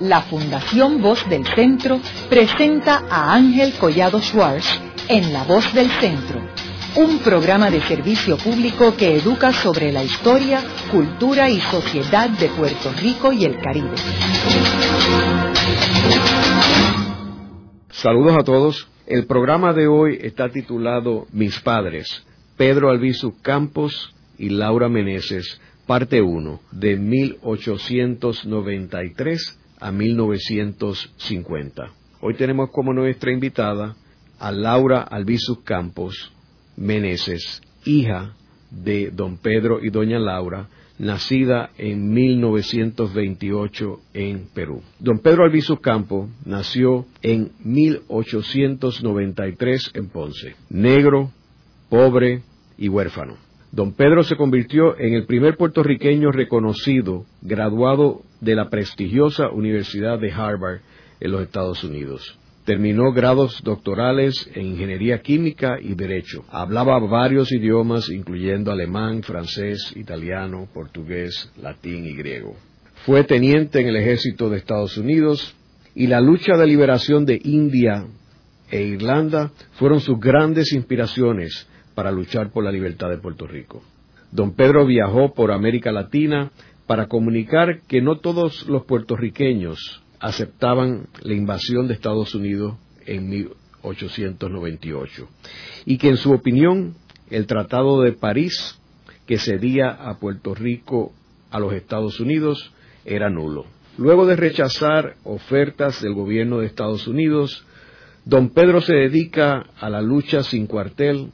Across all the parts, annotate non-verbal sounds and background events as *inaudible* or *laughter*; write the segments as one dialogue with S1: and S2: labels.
S1: la Fundación Voz del Centro presenta a Ángel Collado Schwartz en La Voz del Centro, un programa de servicio público que educa sobre la historia, cultura y sociedad de Puerto Rico y el Caribe.
S2: Saludos a todos. El programa de hoy está titulado Mis Padres, Pedro Albizu Campos y Laura Meneses, parte 1, de 1893 a 1950. Hoy tenemos como nuestra invitada a Laura Albizu Campos Meneses, hija de don Pedro y doña Laura, nacida en 1928 en Perú. Don Pedro Albizu Campos nació en 1893 en Ponce, negro, pobre y huérfano. Don Pedro se convirtió en el primer puertorriqueño reconocido graduado de la prestigiosa Universidad de Harvard en los Estados Unidos. Terminó grados doctorales en ingeniería química y derecho. Hablaba varios idiomas, incluyendo alemán, francés, italiano, portugués, latín y griego. Fue teniente en el ejército de Estados Unidos y la lucha de liberación de India e Irlanda fueron sus grandes inspiraciones para luchar por la libertad de Puerto Rico. Don Pedro viajó por América Latina para comunicar que no todos los puertorriqueños aceptaban la invasión de Estados Unidos en 1898 y que en su opinión el Tratado de París que cedía a Puerto Rico a los Estados Unidos era nulo. Luego de rechazar ofertas del gobierno de Estados Unidos, don Pedro se dedica a la lucha sin cuartel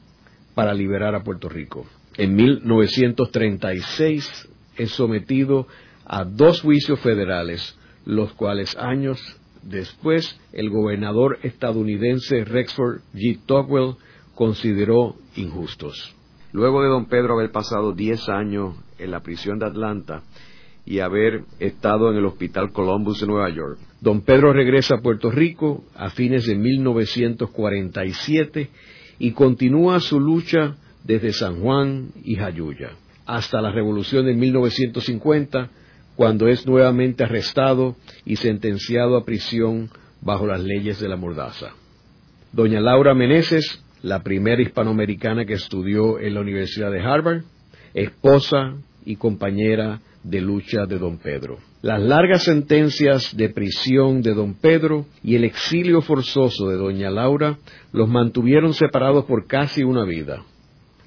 S2: para liberar a Puerto Rico. En 1936 es sometido a dos juicios federales, los cuales años después el gobernador estadounidense Rexford G. Tocqueville consideró injustos. Luego de don Pedro haber pasado diez años en la prisión de Atlanta y haber estado en el Hospital Columbus de Nueva York, don Pedro regresa a Puerto Rico a fines de 1947 y continúa su lucha desde San Juan y Jayuya hasta la revolución de 1950, cuando es nuevamente arrestado y sentenciado a prisión bajo las leyes de la mordaza. Doña Laura Meneses, la primera hispanoamericana que estudió en la Universidad de Harvard, esposa y compañera de lucha de don Pedro. Las largas sentencias de prisión de don Pedro y el exilio forzoso de doña Laura los mantuvieron separados por casi una vida.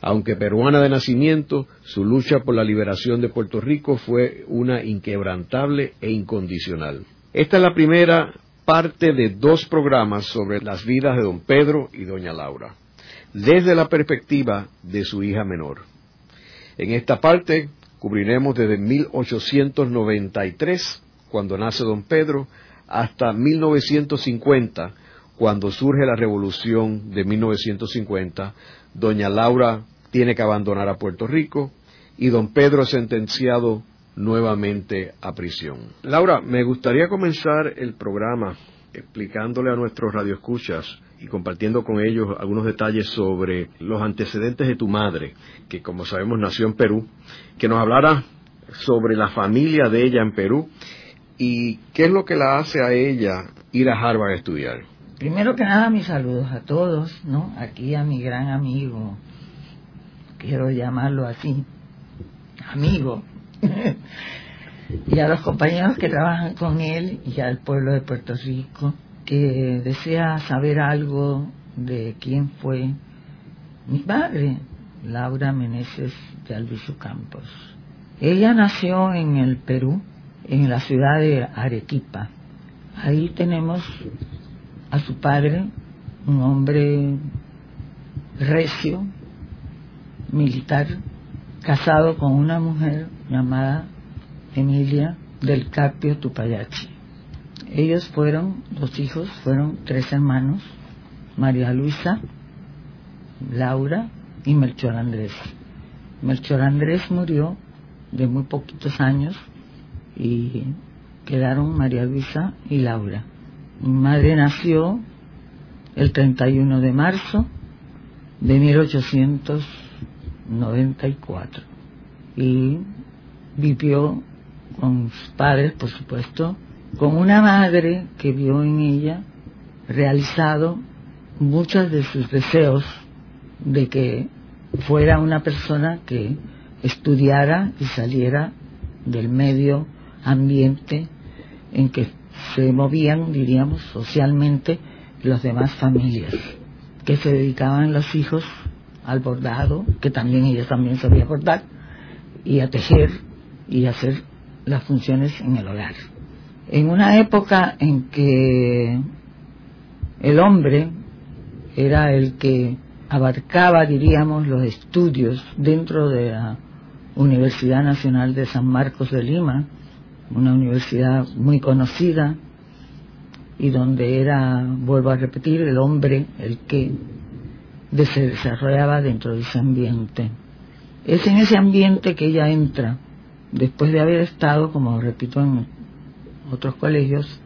S2: Aunque peruana de nacimiento, su lucha por la liberación de Puerto Rico fue una inquebrantable e incondicional. Esta es la primera parte de dos programas sobre las vidas de don Pedro y doña Laura, desde la perspectiva de su hija menor. En esta parte cubriremos desde 1893, cuando nace don Pedro, hasta 1950, cuando surge la revolución de 1950, doña Laura tiene que abandonar a Puerto Rico y don Pedro es sentenciado nuevamente a prisión. Laura, me gustaría comenzar el programa explicándole a nuestros radioescuchas y compartiendo con ellos algunos detalles sobre los antecedentes de tu madre, que como sabemos nació en Perú, que nos hablara sobre la familia de ella en Perú y qué es lo que la hace a ella ir a Harvard a estudiar.
S3: Primero que nada, mis saludos a todos, ¿no? Aquí a mi gran amigo, quiero llamarlo así, amigo, *laughs* y a los compañeros que trabajan con él y al pueblo de Puerto Rico que desea saber algo de quién fue mi padre, Laura Meneses de Albizu Campos. Ella nació en el Perú, en la ciudad de Arequipa. Ahí tenemos a su padre, un hombre recio, militar, casado con una mujer llamada Emilia del Carpio Tupayachi. Ellos fueron, los hijos, fueron tres hermanos, María Luisa, Laura y Melchor Andrés. Melchor Andrés murió de muy poquitos años y quedaron María Luisa y Laura. Mi madre nació el 31 de marzo de 1894 y vivió con sus padres, por supuesto, con una madre que vio en ella realizado muchos de sus deseos de que fuera una persona que estudiara y saliera del medio ambiente en que se movían, diríamos, socialmente las demás familias, que se dedicaban los hijos al bordado, que también ella también sabía bordar, y a tejer y hacer las funciones en el hogar. En una época en que el hombre era el que abarcaba, diríamos, los estudios dentro de la Universidad Nacional de San Marcos de Lima, una universidad muy conocida y donde era, vuelvo a repetir, el hombre el que se desarrollaba dentro de ese ambiente. Es en ese ambiente que ella entra, después de haber estado, como repito, en otros colegios,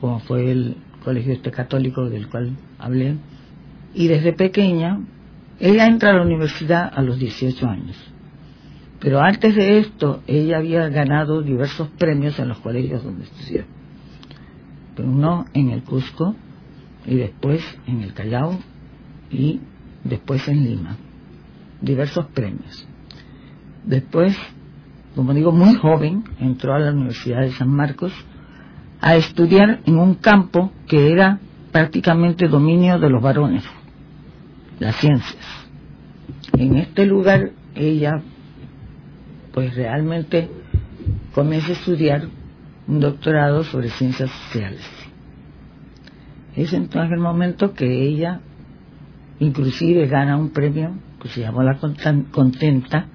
S3: como fue el colegio este católico del cual hablé, y desde pequeña, ella entra a la universidad a los 18 años. Pero antes de esto, ella había ganado diversos premios en los colegios donde estudió. Pero uno en el Cusco, y después en el Callao, y después en Lima. Diversos premios. Después, como digo, muy joven, entró a la Universidad de San Marcos a estudiar en un campo que era prácticamente dominio de los varones, las ciencias. En este lugar ella pues realmente comienza a estudiar un doctorado sobre ciencias sociales. Es entonces el momento que ella inclusive gana un premio que se llamó la contenta,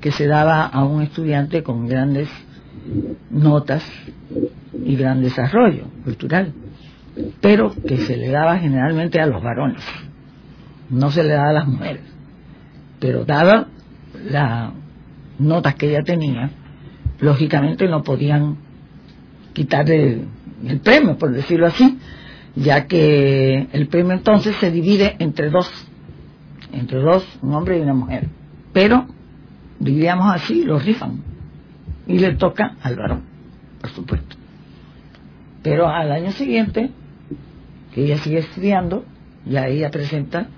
S3: que se daba a un estudiante con grandes notas y gran desarrollo cultural, pero que se le daba generalmente a los varones, no se le daba a las mujeres, pero daba las notas que ella tenía, lógicamente no podían quitarle el premio, por decirlo así, ya que el premio entonces se divide entre dos, entre dos, un hombre y una mujer. Pero, diríamos así, lo rifan y le toca al varón, por supuesto. Pero al año siguiente, que ella sigue estudiando, ya ella presenta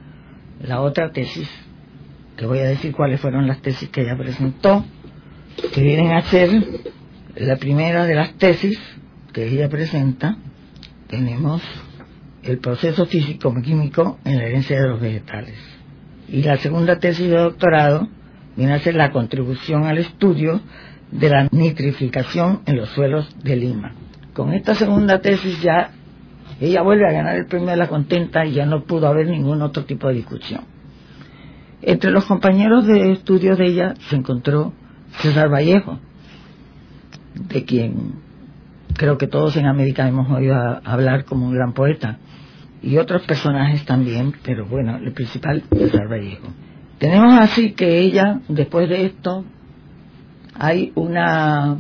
S3: la otra tesis, que voy a decir cuáles fueron las tesis que ella presentó, que vienen a ser la primera de las tesis que ella presenta, tenemos el proceso físico-químico en la herencia de los vegetales. Y la segunda tesis de doctorado viene a ser la contribución al estudio de la nitrificación en los suelos de Lima. Con esta segunda tesis ya ella vuelve a ganar el premio de la contenta y ya no pudo haber ningún otro tipo de discusión. Entre los compañeros de estudio de ella se encontró César Vallejo, de quien creo que todos en América hemos oído hablar como un gran poeta, y otros personajes también, pero bueno, el principal es Vallejo. Tenemos así que ella, después de esto, hay una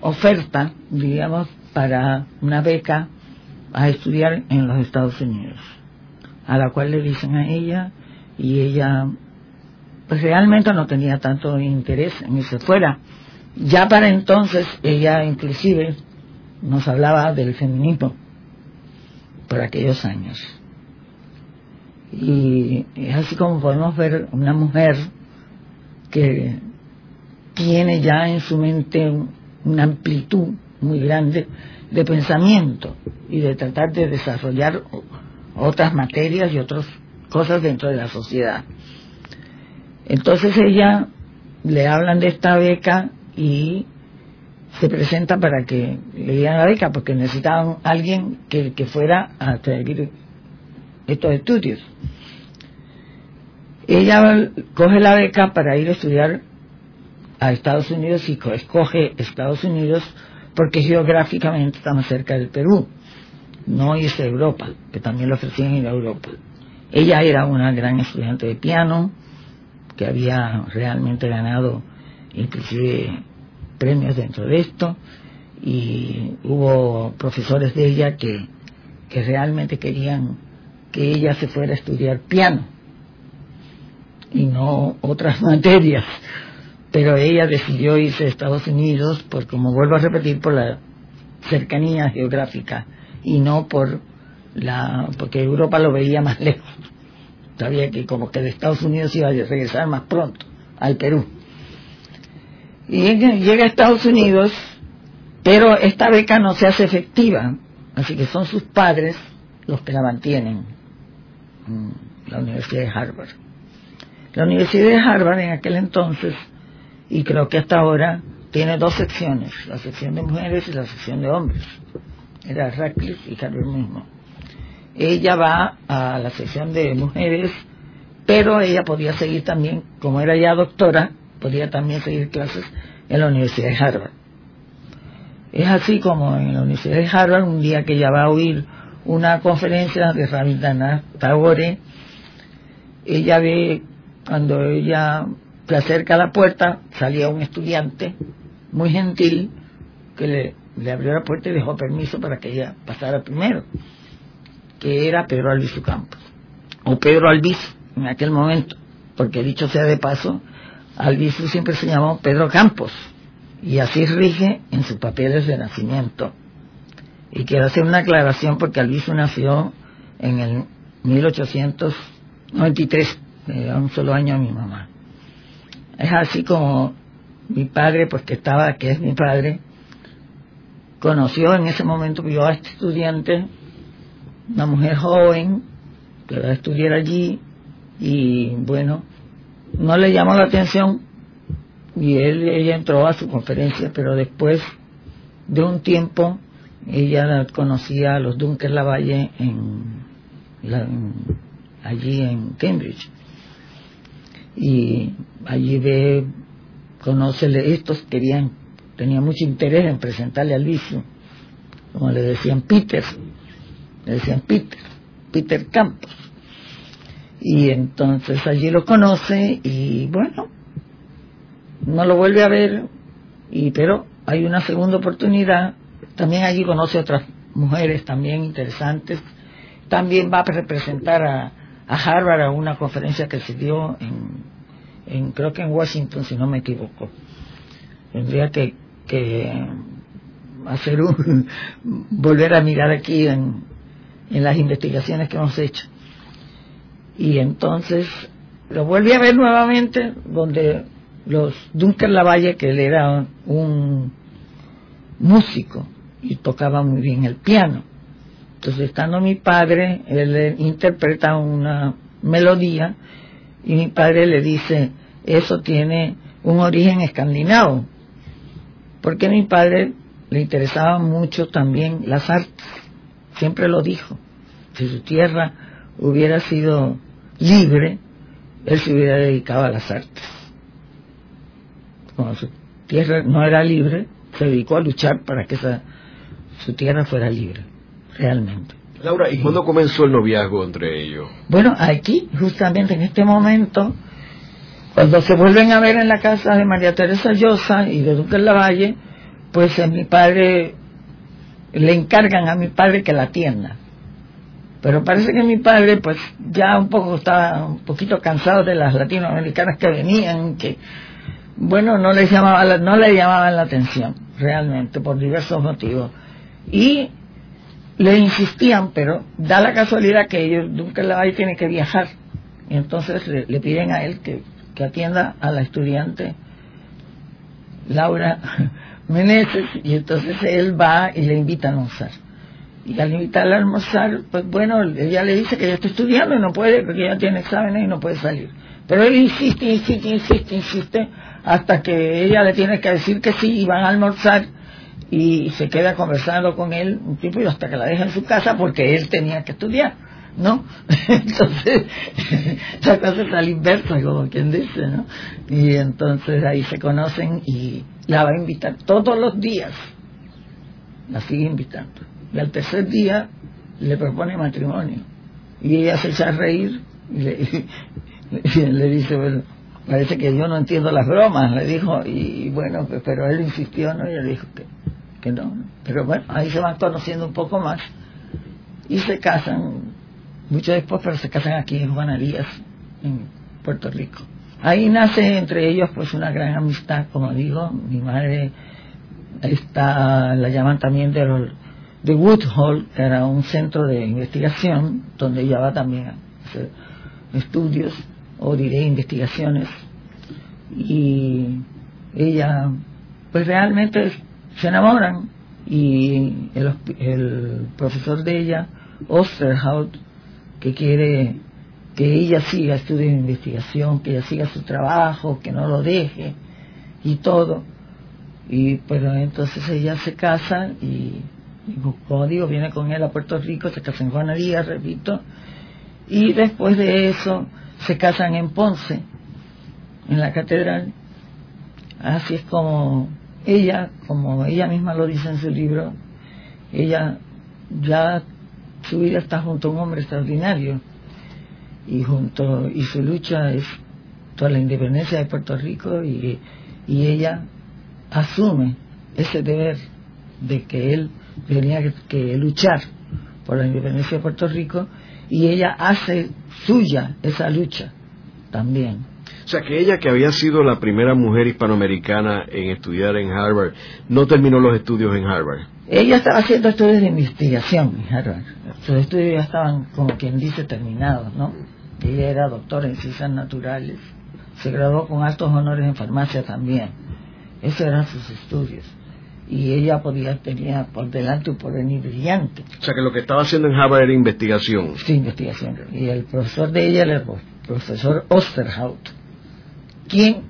S3: oferta, digamos, para una beca a estudiar en los Estados Unidos, a la cual le dicen a ella y ella pues realmente no tenía tanto interés en irse fuera. Ya para entonces ella inclusive nos hablaba del feminismo por aquellos años. Y es así como podemos ver una mujer que tiene ya en su mente una amplitud muy grande de pensamiento y de tratar de desarrollar otras materias y otras cosas dentro de la sociedad. Entonces ella le hablan de esta beca y se presenta para que le dieran la beca porque necesitaban alguien que, que fuera a seguir estos estudios. Ella coge la beca para ir a estudiar a Estados Unidos y escoge Estados Unidos porque geográficamente está más cerca del Perú, no a Europa, que también le ofrecían ir a Europa. Ella era una gran estudiante de piano, que había realmente ganado inclusive premios dentro de esto y hubo profesores de ella que, que realmente querían que ella se fuera a estudiar piano y no otras *laughs* materias. Pero ella decidió irse a Estados Unidos, por como vuelvo a repetir, por la cercanía geográfica y no por la porque Europa lo veía más *laughs* lejos. Sabía que como que de Estados Unidos iba a regresar más pronto al Perú. Y llega a Estados Unidos pero esta beca no se hace efectiva. Así que son sus padres los que la mantienen la Universidad de Harvard. La Universidad de Harvard en aquel entonces y creo que hasta ahora tiene dos secciones, la sección de mujeres y la sección de hombres. Era Radcliffe y Harvard mismo. Ella va a la sección de mujeres, pero ella podía seguir también, como era ya doctora, podía también seguir clases en la Universidad de Harvard. Es así como en la Universidad de Harvard, un día que ella va a oír una conferencia de Rabindranath Tagore, ella ve, cuando ella se acerca a la puerta, salía un estudiante muy gentil que le, abrió la puerta y dejó permiso para que ella pasara primero, que era Pedro Albizu Campos, o Pedro Albizu en aquel momento, porque dicho sea de paso, Albizu siempre se llamó Pedro Campos, y así rige en sus papeles de nacimiento. Y quiero hacer una aclaración porque Albizu nació en el 1893, le da un solo año a mi mamá. Es así como mi padre, pues que estaba, que es mi padre, conoció en ese momento, vio a este estudiante, una mujer joven, que va a estudiar allí, y bueno, no le llamó la atención, y él, ella entró a su conferencia, pero después de un tiempo, ella conocía a los Dunker Lavalle en, allí en Cambridge. Y allí ve conócele estos, querían, tenía mucho interés en presentarle al vicio, como le decían Peter, le decían Peter, Peter Campos. Y entonces allí lo conoce y bueno, no lo vuelve a ver, y pero hay una segunda oportunidad, también allí conoce otras mujeres también interesantes, también va a representar a, a Harvard a una conferencia que se dio en en, creo que en Washington, si no me equivoco. Tendría que, que hacer un, *laughs* volver a mirar aquí en, en las investigaciones que hemos hecho. Y entonces lo volví a ver nuevamente, donde los Dunker Lavalle, que él era un músico y tocaba muy bien el piano. Entonces, estando mi padre, él interpreta una melodía y mi padre le dice, eso tiene un origen escandinavo, porque a mi padre le interesaba mucho también las artes, siempre lo dijo, si su tierra hubiera sido libre, él se hubiera dedicado a las artes. Cuando su tierra no era libre, se dedicó a luchar para que esa, su tierra fuera libre, realmente.
S2: Laura, ¿y cuándo comenzó el noviazgo entre ellos?
S3: Bueno, aquí, justamente en este momento, cuando se vuelven a ver en la casa de María Teresa Llosa y de Duque Lavalle, pues a mi padre le encargan a mi padre que la atienda. Pero parece que mi padre, pues ya un poco estaba un poquito cansado de las latinoamericanas que venían, que bueno, no les llamaba no le llamaban la atención, realmente, por diversos motivos. Y le insistían, pero da la casualidad que ellos, Duncan Lavalle tiene que viajar. Y entonces le, piden a él que, que, atienda a la estudiante Laura *laughs* Meneses, y entonces él va y le invita a almorzar. Y al invitarla a almorzar, pues bueno, ella le dice que ella está estudiando y no puede, porque ella tiene exámenes y no puede salir. Pero él insiste, insiste, insiste, insiste, hasta que ella le tiene que decir que sí y van a almorzar y se queda conversando con él un tiempo y hasta que la deja en su casa porque él tenía que estudiar, ¿no? *laughs* Entonces, *laughs* la cosa está al inverso, como quien dice, ¿no? Y entonces ahí se conocen y la va a invitar todos los días, la sigue invitando. Y al tercer día le propone matrimonio. Y ella se echa a reír y le, *laughs* dice, bueno, parece que yo no entiendo las bromas, le dijo, y bueno, pero él insistió, ¿no? Y le dijo que que no. Pero bueno, ahí se van conociendo un poco más y se casan, mucho después, pero se casan aquí en Juanerías, en Puerto Rico. Ahí nace entre ellos pues una gran amistad, como digo, mi madre está, la llaman también de, los, de Woodhall, que era un centro de investigación, donde ella va también a hacer estudios, o diré investigaciones, y ella, pues realmente se enamoran, y el, el profesor de ella, Osterhout, que quiere que ella siga estudios de investigación, que ella siga su trabajo, que no lo deje y todo. Y pero entonces ella se casa y, como digo, viene con él a Puerto Rico, se casa en Juana Díaz, repito, y después de eso se casan en Ponce, en la catedral. Así es como ella, como ella misma lo dice en su libro, ella ya su vida está junto a un hombre extraordinario y junto y su lucha es toda la independencia de Puerto Rico y, y ella asume ese deber de que él tenía que, luchar por la independencia de Puerto Rico y ella hace suya esa lucha también.
S2: O sea, que ella, que había sido la primera mujer hispanoamericana en estudiar en Harvard, no terminó los estudios en Harvard.
S3: Ella estaba haciendo estudios de investigación en Harvard. Sus estudios ya estaban, como quien dice, terminados, ¿no? Ella era doctora en ciencias naturales. Se graduó con altos honores en farmacia también. Esos eran sus estudios. Y ella podía, tenía por delante un porvenir brillante.
S2: O sea que lo que estaba haciendo en Harvard era investigación.
S3: Sí, investigación. Y el profesor de ella era el profesor Osterhout, quien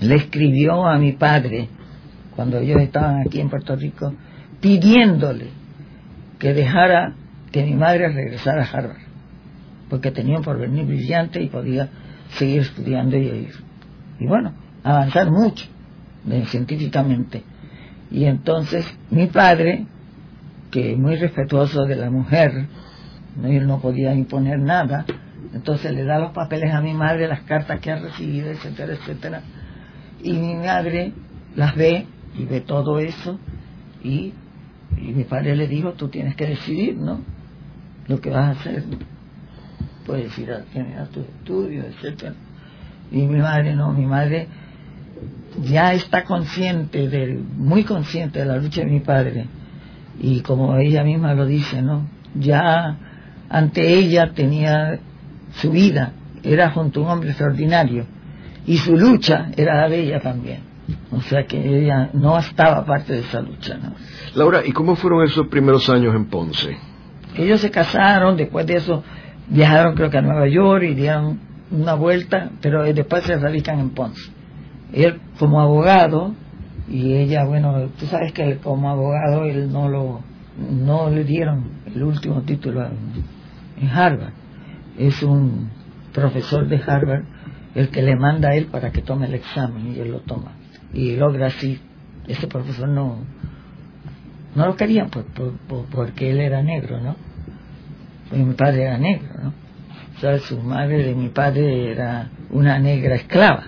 S3: le escribió a mi padre cuando ellos estaban aquí en Puerto Rico, pidiéndole que dejara que mi madre regresara a Harvard, porque tenía un porvenir brillante y podía seguir estudiando y. Y bueno, avanzar mucho científicamente. Y entonces mi padre, que muy respetuoso de la mujer, él no podía imponer nada, entonces le da los papeles a mi madre, las cartas que ha recibido, etcétera, etcétera. Y mi madre las ve y ve todo eso y, y mi padre le dijo, tú tienes que decidir, ¿no? Lo que vas a hacer. Puedes ir a terminar tus estudios, etcétera. Y mi madre no, mi madre ya está consciente, de, muy consciente de la lucha de mi padre. Y como ella misma lo dice, ¿no? Ya ante ella tenía su vida, era junto a un hombre extraordinario. Y su lucha era la de ella también. O sea que ella no estaba parte de esa lucha. ¿no?
S2: Laura, ¿y cómo fueron esos primeros años en Ponce?
S3: Ellos se casaron, después de eso viajaron creo que a Nueva York y dieron una vuelta, pero después se radican en Ponce. Él como abogado y ella, bueno, tú sabes que como abogado él no lo no le dieron el último título en Harvard. Es un profesor de Harvard el que le manda a él para que tome el examen y él lo toma y logra así. Ese profesor no, no lo querían pues, porque él era negro, ¿no? Porque mi padre era negro, ¿no? O sea, su madre de mi padre era una negra esclava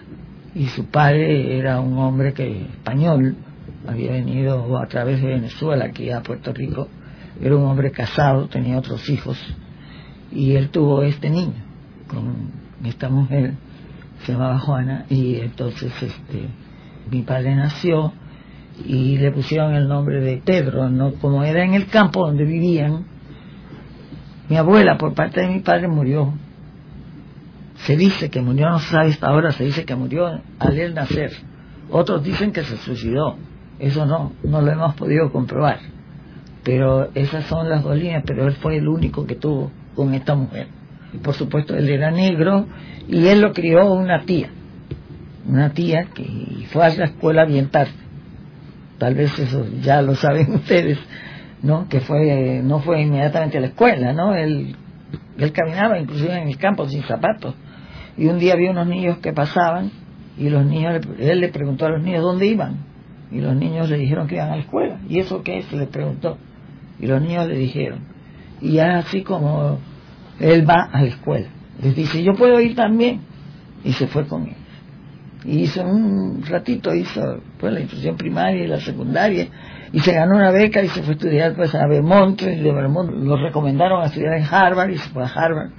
S3: y su padre era un hombre que español había venido a través de Venezuela aquí a Puerto Rico era un hombre casado tenía otros hijos y él tuvo este niño con esta mujer se llamaba Juana y entonces este mi padre nació y le pusieron el nombre de Pedro, ¿no? como era en el campo donde vivían. Mi abuela, por parte de mi padre, murió. Se dice que murió, no se sabe hasta ahora, se dice que murió al él nacer. Otros dicen que se suicidó. Eso no, no lo hemos podido comprobar. Pero esas son las dos líneas, pero él fue el único que tuvo con esta mujer. Por supuesto, él era negro y él lo crió una tía una tía que fue a la escuela bien tarde. Tal vez eso ya lo saben *laughs* ustedes, ¿no? Que fue, no fue inmediatamente a la escuela, ¿no? Él, él caminaba inclusive en el campo sin zapatos. Y un día vio unos niños que pasaban y los niños, él le preguntó a los niños dónde iban. Y los niños le dijeron que iban a la escuela. ¿Y eso qué es? Le preguntó. Y los niños le dijeron. Y así como él va a la escuela. Les dice, yo puedo ir también. Y se fue con él y hizo un ratito, hizo pues la instrucción primaria y la secundaria, y se ganó una beca y se fue a estudiar pues a Vermont, y de Vermont lo recomendaron a estudiar en Harvard y se fue a Harvard.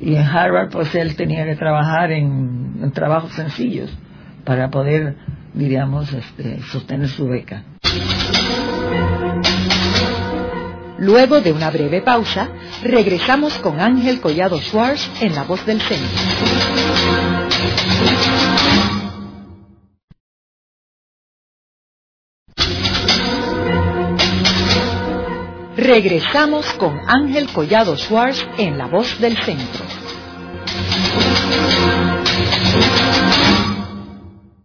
S3: Y en Harvard pues él tenía que trabajar en, trabajos sencillos para poder diríamos, este, sostener su beca.
S1: Luego de una breve pausa, regresamos con Ángel Collado Schwartz en La Voz del Centro. Regresamos con Ángel Collado Schwartz en La Voz del Centro.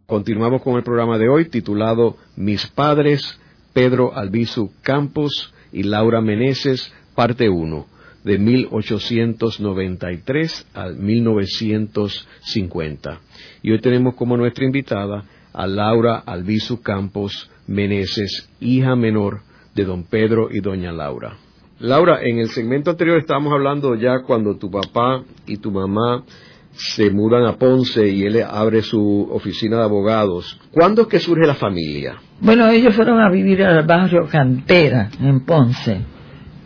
S2: Continuamos con el programa de hoy titulado Mis padres, Pedro Albizu Campos y Laura Meneses, parte 1, de 1893 al 1950. Y hoy tenemos como nuestra invitada a Laura Albizu Campos Meneses, hija menor de don Pedro y doña Laura. Laura, en el segmento anterior estábamos hablando ya cuando tu papá y tu mamá se mudan a Ponce y él abre su oficina de abogados. ¿Cuándo es que surge la familia?
S3: Bueno, ellos fueron a vivir al barrio Cantera, en Ponce.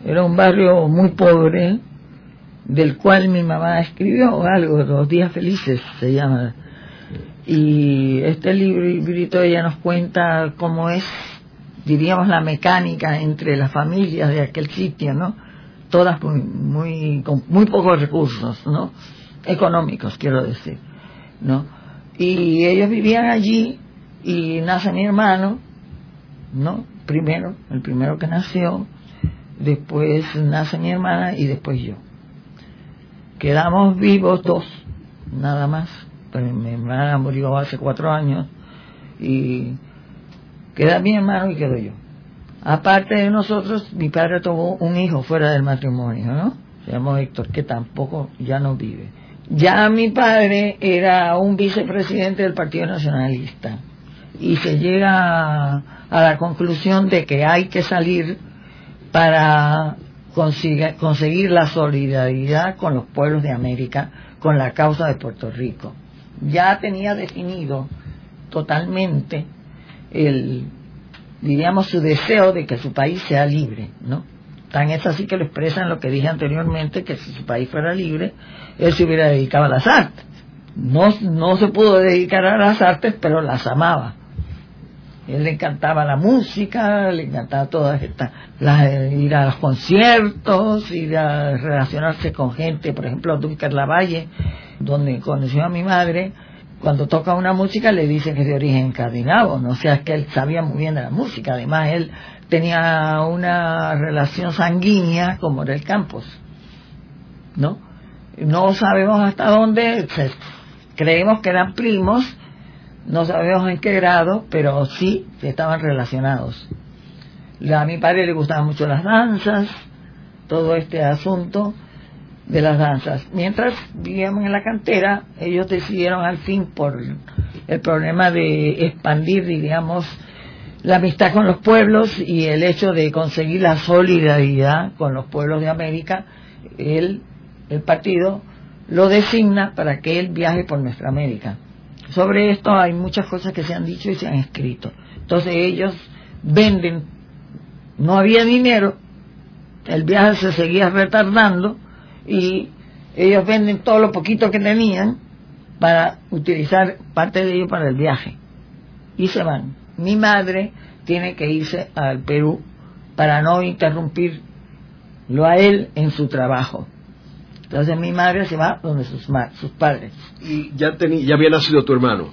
S3: Era un barrio muy pobre, del cual mi mamá escribió algo, Los Días Felices se llama. Y este librito ella nos cuenta cómo es diríamos, la mecánica entre las familias de aquel sitio, ¿no? Todas muy, muy, con muy pocos recursos, ¿no? Económicos, quiero decir, ¿no? Y ellos vivían allí y nace mi hermano, ¿no? Primero, el primero que nació, después nace mi hermana y después yo. Quedamos vivos dos, nada más. Pero mi hermana murió hace cuatro años y Queda mi hermano y quedo yo. Aparte de nosotros, mi padre tuvo un hijo fuera del matrimonio, ¿no? Se llamó Héctor, que tampoco ya no vive. Ya mi padre era un vicepresidente del Partido Nacionalista y se llega a la conclusión de que hay que salir para conseguir la solidaridad con los pueblos de América, con la causa de Puerto Rico. Ya tenía definido totalmente el, diríamos, su deseo de que su país sea libre, ¿no? Tan es así que lo expresan lo que dije anteriormente, que si su país fuera libre, él se hubiera dedicado a las artes. No, no se pudo dedicar a las artes, pero las amaba. Él le encantaba la música, le encantaba todas estas, ir a los conciertos, ir a relacionarse con gente, por ejemplo, Dunker Lavalle, donde conoció a mi madre, cuando toca una música le dicen que es de origen escandinavo, no o sea, que él sabía muy bien de la música, además él tenía una relación sanguínea como era el Campos, ¿no? No sabemos hasta dónde, creemos que eran primos, no sabemos en qué grado, pero sí estaban relacionados. a mi padre le gustaban mucho las danzas, todo este asunto, de las danzas. Mientras vivíamos en la cantera, ellos decidieron al fin por el problema de expandir, diríamos, la amistad con los pueblos y el hecho de conseguir la solidaridad con los pueblos de América, el partido lo designa para que él viaje por nuestra América. Sobre esto hay muchas cosas que se han dicho y se han escrito. Entonces ellos venden, no había dinero, el viaje se seguía retardando, y ellos venden todo lo poquito que tenían para utilizar parte de ello para el viaje y se van. Mi madre tiene que irse al Perú para no interrumpirlo a él en su trabajo. Entonces mi madre se va donde sus, sus padres.
S2: ¿Y ya, ya había nacido tu hermano?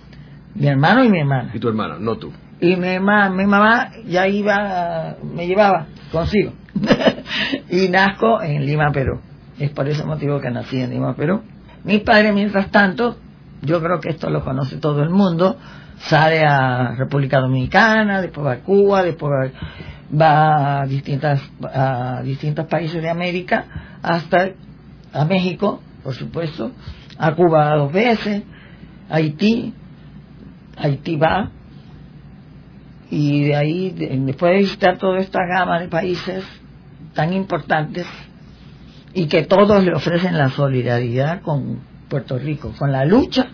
S3: Mi hermano y mi hermana.
S2: ¿Y tu hermana, no tú?
S3: Y mi, mamá, mi mamá ya iba, me llevaba consigo. *laughs* y nazco en Lima, Perú. Es por ese motivo que nací en Lima, Perú. Mi padre, mientras tanto, yo creo que esto lo conoce todo el mundo, sale a República Dominicana, después va a Cuba, después va a distintas a distintos países de América, hasta a México, por supuesto, a Cuba dos veces, Haití, Haití va, y de ahí, después de visitar toda esta gama de países tan importantes, y que todos le ofrecen la solidaridad con Puerto Rico, con la lucha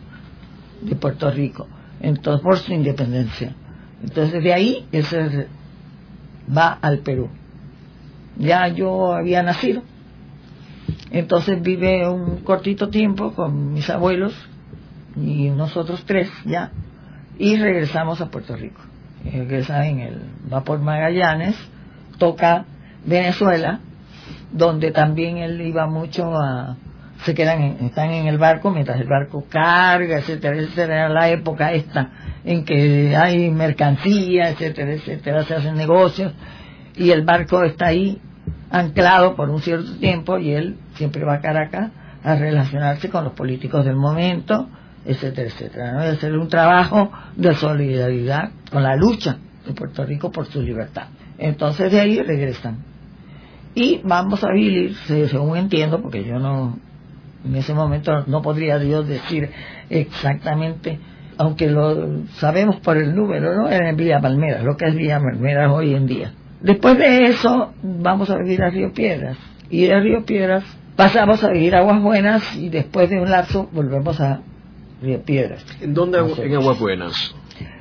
S3: de Puerto Rico entonces, por su independencia. Entonces de ahí él se va al Perú. Ya yo había nacido, entonces vive un cortito tiempo con mis abuelos y nosotros tres ya, y regresamos a Puerto Rico. Regresa en el vapor Magallanes, toca Venezuela, donde también él iba mucho a, se quedan, están en el barco mientras el barco carga, etcétera, etcétera, era la época esta en que hay mercancía, etcétera, etcétera, se hacen negocios y el barco está ahí anclado por un cierto tiempo y él siempre va a Caracas a relacionarse con los políticos del momento, etcétera, etcétera, ¿no? y hacer un trabajo de solidaridad con la lucha de Puerto Rico por su libertad. Entonces de ahí regresan. Y vamos a vivir, según entiendo, porque yo no, en ese momento no podría Dios decir exactamente, aunque lo sabemos por el número, ¿no? Era en Villa Palmeras, lo que es Villa Palmeras hoy en día. Después de eso, vamos a vivir a Río Piedras. Y de Río Piedras pasamos a vivir a Aguas Buenas y después de un lapso volvemos a Río Piedras.
S2: ¿En dónde en Aguas Buenas?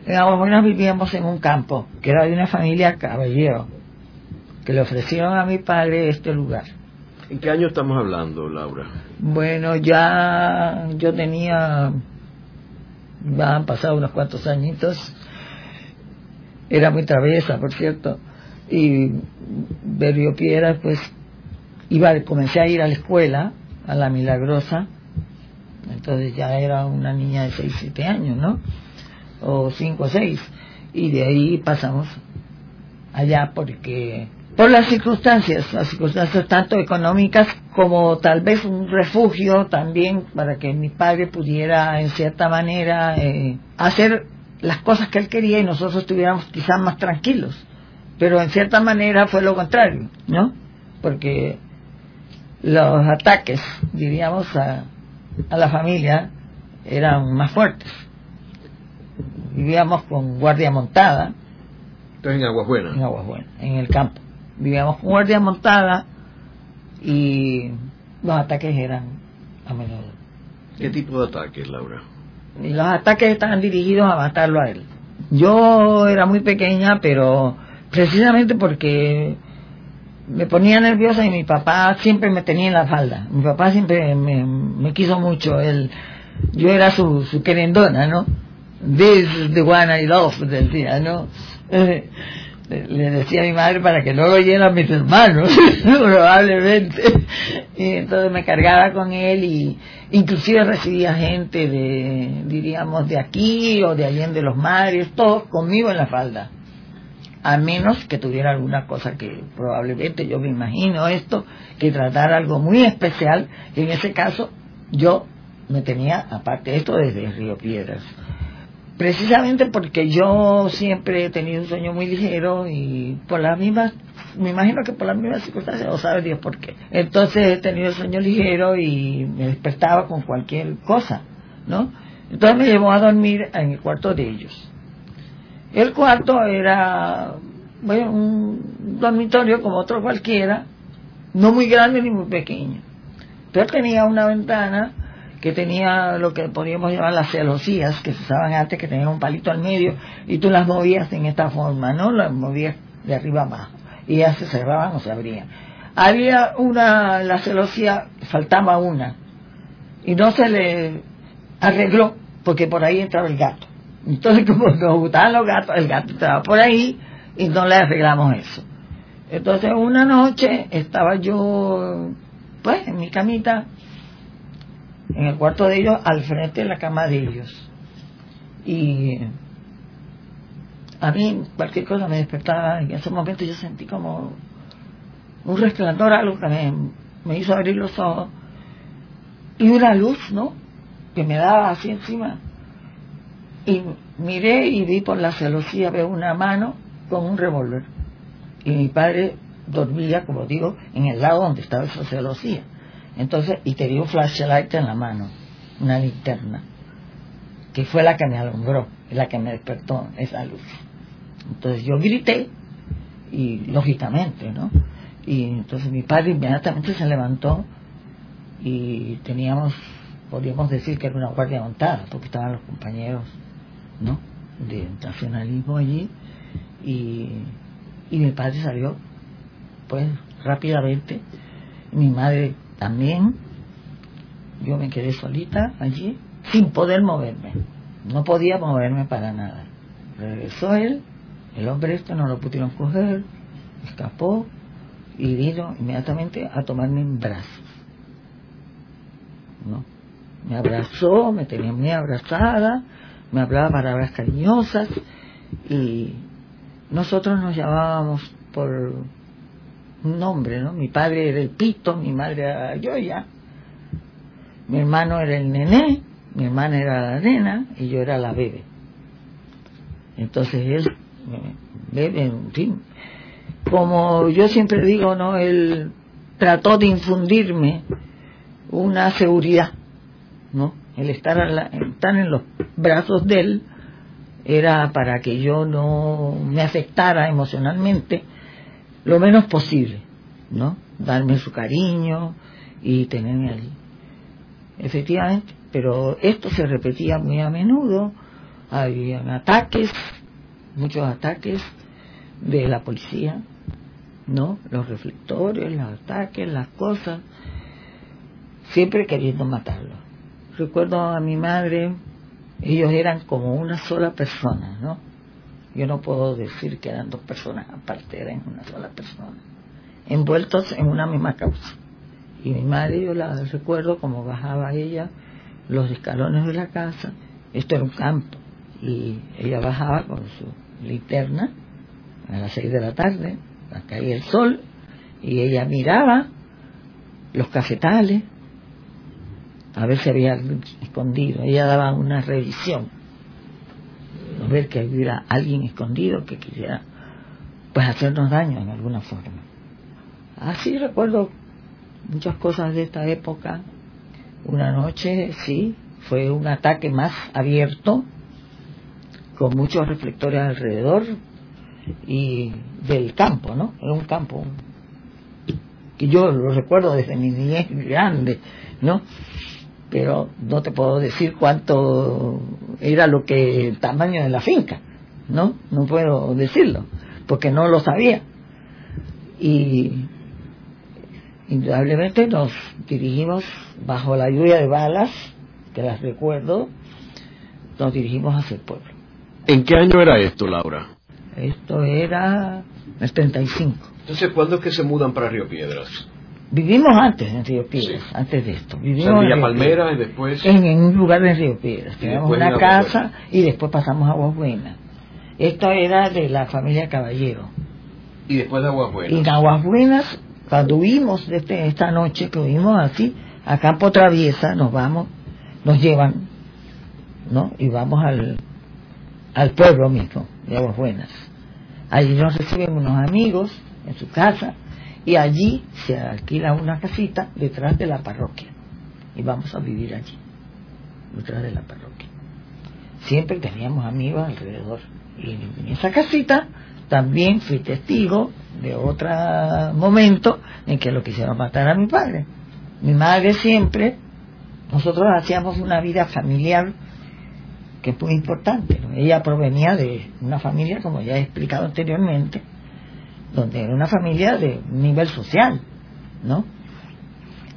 S3: En Aguas Buenas vivíamos en un campo, que era de una familia caballero, que le ofrecieron a mi padre este lugar.
S2: ¿En qué año estamos hablando, Laura?
S3: Bueno, ya yo tenía, ya han pasado unos cuantos añitos, era muy traviesa, por cierto, y de Río Piedras, pues, iba, comencé a ir a la escuela, a la Milagrosa, entonces ya era una niña de 6, 7 años, ¿no? O 5 o 6, y de ahí pasamos allá porque por las circunstancias, las circunstancias tanto económicas como tal vez un refugio también para que mi padre pudiera en cierta manera eh, hacer las cosas que él quería y nosotros estuviéramos quizás más tranquilos. Pero en cierta manera fue lo contrario, ¿no? Porque los ataques, diríamos, a, a la familia eran más fuertes. Vivíamos con guardia montada.
S2: Entonces en Aguas Buenas.
S3: En Aguas Buenas, en el campo vivíamos con guardia montada y los ataques eran a menudo.
S2: ¿Qué tipo de ataques, Laura?
S3: Y los ataques estaban dirigidos a matarlo a él. Yo era muy pequeña, pero precisamente porque me ponía nerviosa y mi papá siempre me tenía en la falda. Mi papá siempre me, quiso mucho. Él, yo era su, su querendona, ¿no? This is the one I love, decía, ¿no? *laughs* le decía a mi madre para que no lo oyeran mis hermanos, *laughs* probablemente. Y entonces me cargaba con él y inclusive recibía gente de, diríamos, de aquí o de allí de los mares, todos conmigo en la falda. A menos que tuviera alguna cosa que probablemente yo me imagino esto, que tratara algo muy especial, en ese caso yo me tenía, aparte de esto, desde Río Piedras precisamente porque yo siempre he tenido un sueño muy ligero y por las mismas, me imagino que por las mismas circunstancias, o sabe Dios por qué. Entonces he tenido sueño ligero y me despertaba con cualquier cosa, ¿no? Entonces me llevó a dormir en el cuarto de ellos. El cuarto era, bueno, un dormitorio como otro cualquiera, no muy grande ni muy pequeño. Pero tenía una ventana que tenía lo que podríamos llamar las celosías que se usaban antes, que tenían un palito al medio y tú las movías en esta forma, ¿no? Las movías de arriba abajo y ya se cerraban o se abrían. Había una, la celosía, faltaba una y no se le arregló porque por ahí entraba el gato. Entonces *laughs* como nos gustaban los gatos, el gato estaba por ahí y no le arreglamos eso. Entonces una noche estaba yo pues en mi camita en el cuarto de ellos, al frente de la cama de ellos. Y a mí cualquier cosa me despertaba, en ese momento yo sentí como un resplandor, algo que me, me hizo abrir los ojos, y una luz, ¿no? Que me daba así encima. Y miré y vi por la celosía, veo una mano con un revólver. Y mi padre dormía, como digo, en el lado donde estaba esa celosía. Entonces, y tenía un flashlight en la mano, una linterna, que fue la que me alumbró, la que me despertó esa luz. Entonces yo grité, y lógicamente, ¿no? Y entonces mi padre inmediatamente se levantó y teníamos, podríamos decir que era una guardia montada, porque estaban los compañeros, ¿no? De nacionalismo allí, y, y mi padre salió, pues rápidamente, mi madre también yo me quedé solita allí sin poder moverme. no podía moverme para nada. Regresó él, el hombre este no lo pudieron coger, escapó y vino inmediatamente a tomarme en brazos. ¿No? Me abrazó, me tenía muy abrazada, me hablaba palabras cariñosas y nosotros nos llamábamos por un nombre, ¿no? Mi padre era el Pito, mi madre era Yoya, mi hermano era el Nené, mi hermana era la nena y yo era la bebé. Entonces él, bebe, en fin, como yo siempre digo, ¿no? Él trató de infundirme una seguridad, ¿no? El estar, estar en los brazos de él era para que yo no me afectara emocionalmente lo menos posible, ¿no? Darme su cariño y tenerme allí. Efectivamente, pero esto se repetía muy a menudo, habían ataques, muchos ataques de la policía, ¿no? Los reflectores, los ataques, las cosas, siempre queriendo matarlo. Recuerdo a mi madre, ellos eran como una sola persona, ¿no? Yo no puedo decir que eran dos personas aparte, eran una sola persona, envueltos en una misma causa. Y mi madre, yo la recuerdo como bajaba ella los escalones de la casa, esto era un campo, y ella bajaba con su linterna a las seis de la tarde, caía el sol, y ella miraba los cafetales, a ver si había escondido. Ella daba una revisión, ver que hubiera alguien escondido que quisiera pues hacernos daño en alguna forma. Así recuerdo muchas cosas de esta época. Una noche, sí, fue un ataque más abierto, con muchos reflectores alrededor y del campo, ¿no? Era un campo que yo lo recuerdo desde mi niñez grande, ¿no? Pero no te puedo decir cuánto era lo que el tamaño de la finca, ¿no? No puedo decirlo, porque no lo sabía. Y indudablemente nos dirigimos bajo la lluvia de balas, que las recuerdo, nos dirigimos hacia el pueblo.
S2: ¿En qué año era esto, Laura?
S3: Esto era el 35.
S2: Entonces, ¿cuándo es que se mudan para Río Piedras?
S3: Vivimos antes en Río Piedras, antes de esto. Vivimos
S2: en Villa Palmera y después...
S3: En, un lugar de Río Piedras. Teníamos una casa y después pasamos a Aguas Buenas. Esto era de la familia Caballero.
S2: ¿Y después de Aguas Buenas?
S3: Y en Aguas Buenas, cuando huimos de este, esta noche, que huimos así, a Campo Traviesa, nos vamos, nos llevan, ¿no? Y vamos al, al pueblo mismo, de Aguas Buenas. Allí nos reciben unos amigos en su casa y allí se alquila una casita detrás de la parroquia y vamos a vivir allí, detrás de la parroquia. Siempre teníamos amigos alrededor y en esa casita también fui testigo de otro momento en que lo quisieron matar a mi padre. Mi madre siempre, nosotros hacíamos una vida familiar que es muy importante. Ella provenía de una familia, como ya he explicado anteriormente, donde era una familia de nivel social, ¿no?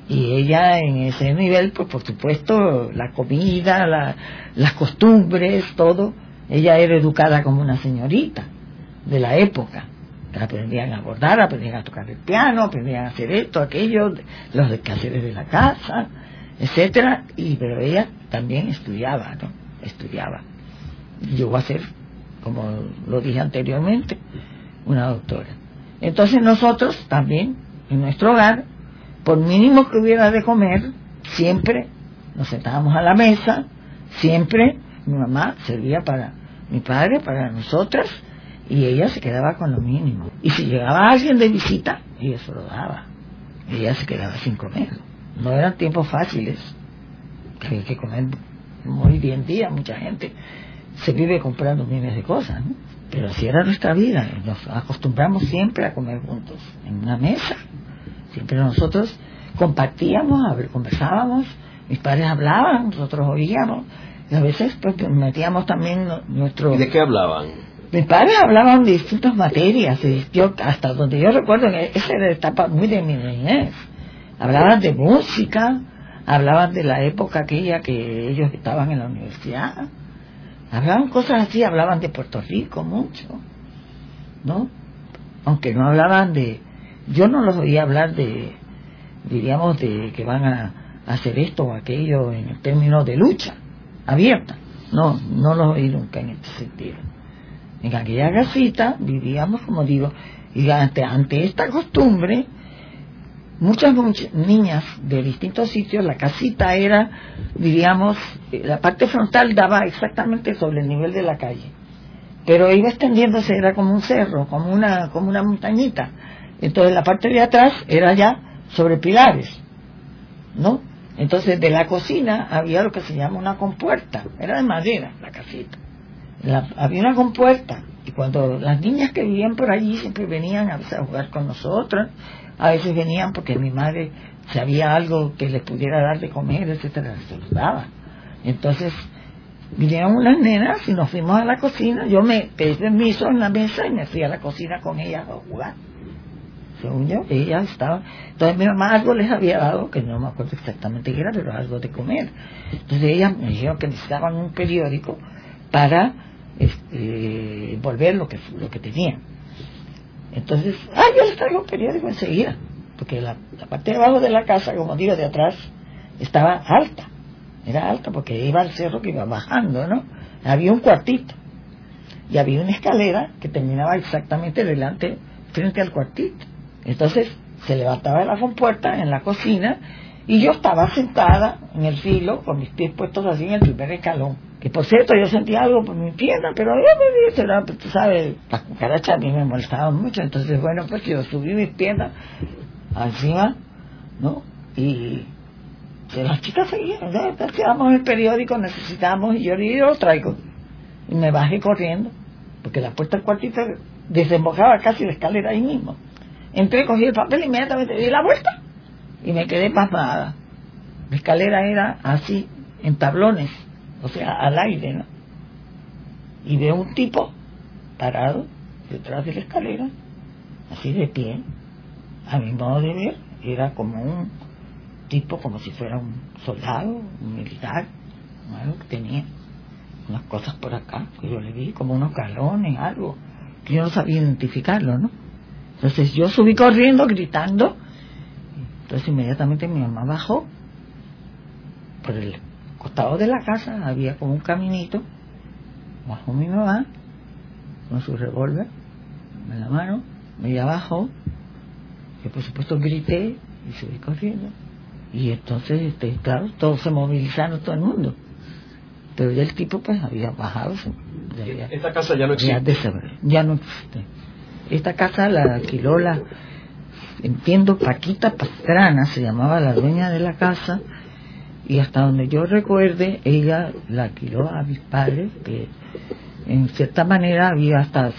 S3: Y ella en ese nivel, pues por supuesto, la comida, las costumbres, todo, ella era educada como una señorita de la época. Aprendían a bordar, aprendían a tocar el piano, aprendían a hacer esto, aquello, los quehaceres de la casa, etcétera, y pero ella también estudiaba, ¿no? Estudiaba. Llegó a ser, como lo dije anteriormente, una doctora. Entonces nosotros también, en nuestro hogar, por mínimo que hubiera de comer, siempre nos sentábamos a la mesa, siempre mi mamá servía para mi padre, para nosotras, y ella se quedaba con lo mínimo. Y si llegaba alguien de visita, ella se lo daba. Ella se quedaba sin comer. No eran tiempos fáciles. Había que comer muy bien día, mucha gente se vive comprando miles de cosas. Pero así era nuestra vida, nos acostumbramos siempre a comer juntos, en una mesa. Siempre nosotros compartíamos, conversábamos, mis padres hablaban, nosotros oíamos, y a veces pues metíamos también nuestro...
S2: ¿Y de qué hablaban?
S3: Mis padres hablaban de distintas materias, yo, hasta donde yo recuerdo, esa era la etapa muy de mi niñez. Hablaban de música, hablaban de la época aquella que ellos estaban en la universidad, Hablaban cosas así, hablaban de Puerto Rico mucho, ¿no? Aunque no hablaban de... Yo no los oía hablar de, diríamos, de que van a hacer esto o aquello en términos de lucha abierta. No, no los oí nunca en este sentido. En aquella casita vivíamos, como digo, y ante, ante esta costumbre, muchas, niñas de distintos sitios, la casita era, diríamos, la parte frontal daba exactamente sobre el nivel de la calle, pero iba extendiéndose, era como un cerro, como una, como una montañita. Entonces la parte de atrás era ya sobre pilares, ¿no? Entonces de la cocina había lo que se llama una compuerta, era de madera la casita. había una compuerta y cuando las niñas que vivían por allí siempre venían a, a jugar con nosotras, a veces venían porque mi madre sabía algo que les pudiera dar de comer, etcétera, se los. Entonces vinieron unas nenas y nos fuimos a la cocina, yo me pedí permiso en la mesa y me fui a la cocina con ellas a jugar según yo, ella estaba, entonces mi mamá algo les había dado, que no me acuerdo exactamente qué era, pero algo de comer. Entonces ellas me dijeron que necesitaban un periódico para este, volver lo que, lo que tenían. Entonces, ah, yo les traigo un periódico enseguida, porque la, parte de abajo de la casa, como digo, de atrás, estaba alta, era alta porque iba al cerro que iba bajando, ¿no? Había un cuartito y había una escalera que terminaba exactamente delante, frente al cuartito. Entonces se levantaba la compuerta en la cocina y yo estaba sentada en el filo con mis pies puestos así en el primer escalón. Que por cierto yo sentía algo por mi pierna, pero yo me dije, era, pues, tú sabes, las cucarachas a mí me molestaban mucho, entonces bueno, pues yo subí mis piernas encima, ¿no? Y las chicas seguían, necesitamos el periódico, necesitamos, y yo le lo traigo. Y me bajé corriendo, porque la puerta del cuartito desembocaba casi la escalera ahí mismo. Entré, cogí el papel, inmediatamente di la vuelta y me quedé pasmada. La escalera era así, en tablones, o sea, al aire, ¿no? Y veo un tipo parado detrás de la escalera, así de pie. A mi modo de ver, era como un tipo, como si fuera un soldado, un militar, algo que tenía unas cosas por acá, que yo le vi, como unos galones, algo, que yo no sabía identificarlo, ¿no? Entonces yo subí corriendo, gritando. Entonces inmediatamente mi mamá bajó. Por el costado de la casa había como un caminito. Bajó mi mamá con su revólver en la mano. Me bajó. Yo por supuesto grité y subí corriendo. Y entonces, este, claro, todos se movilizaron, todo el mundo. Pero ya el tipo pues había bajado.
S2: Esta casa ya no existe.
S3: ya no existe. Esta casa la alquiló la, entiendo, Paquita Pastrana, se llamaba la dueña de la casa, y hasta donde yo recuerde, ella la alquiló a mis padres, que en cierta manera había hasta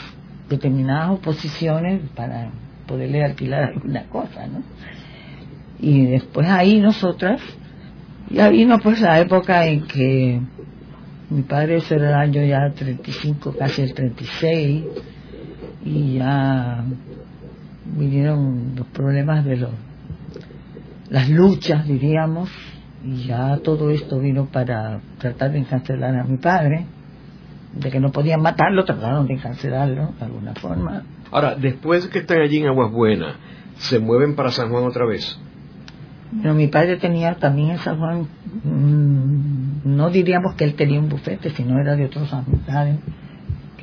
S3: determinadas oposiciones para poderle alquilar alguna cosa, ¿no? Y después ahí nosotras, ya vino pues la época en que mi padre, ese era el año ya 35, casi el 36, y ya vinieron los problemas de los las luchas diríamos ya todo esto vino para tratar de encarcelar a mi padre de que no podían matarlo trataron de encarcelarlo de alguna forma
S2: ahora después que están allí en Aguas Buenas se mueven para San Juan otra vez
S3: pero mi padre tenía también en San Juan mm, no diríamos que él tenía un bufete sino era de otros amistades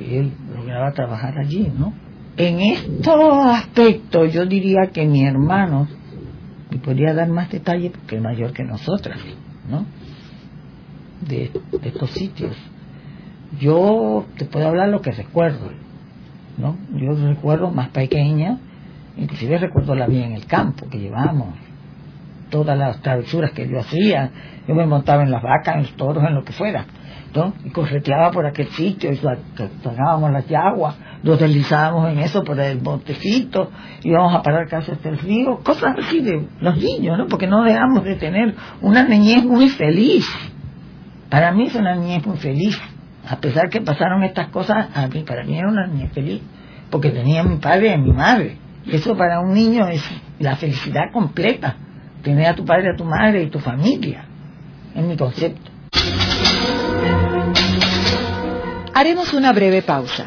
S3: que él lograba trabajar allí, ¿no? En estos aspectos yo diría que mi hermano, y podría dar más detalles porque es mayor que nosotras, ¿no? De, estos sitios. Yo te puedo hablar lo que recuerdo, ¿no? Yo recuerdo más pequeña, inclusive recuerdo la vida en el campo que llevamos, todas las travesuras que yo hacía, yo me montaba en las vacas, en los toros, en lo que fuera, y correteaba por aquel sitio, y sacábamos las yaguas, nos deslizábamos en eso por el montecito, íbamos a parar casi hasta el río, cosas así de los niños, ¿no? Porque no dejamos de tener una niñez muy feliz. Para mí es una niñez muy feliz. A pesar que pasaron estas cosas, a mí, para mí era una niñez feliz. Porque tenía a mi padre y a mi madre. Eso para un niño es la felicidad completa. Tener a tu padre, a tu madre y tu familia. Es mi concepto.
S1: Haremos una breve pausa,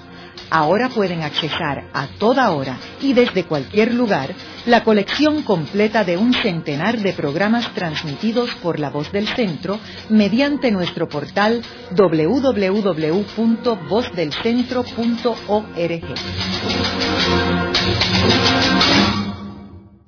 S1: Ahora pueden accesar a toda hora y desde cualquier lugar la colección completa de un centenar de programas transmitidos por La Voz del Centro mediante nuestro portal www.vozdelcentro.org.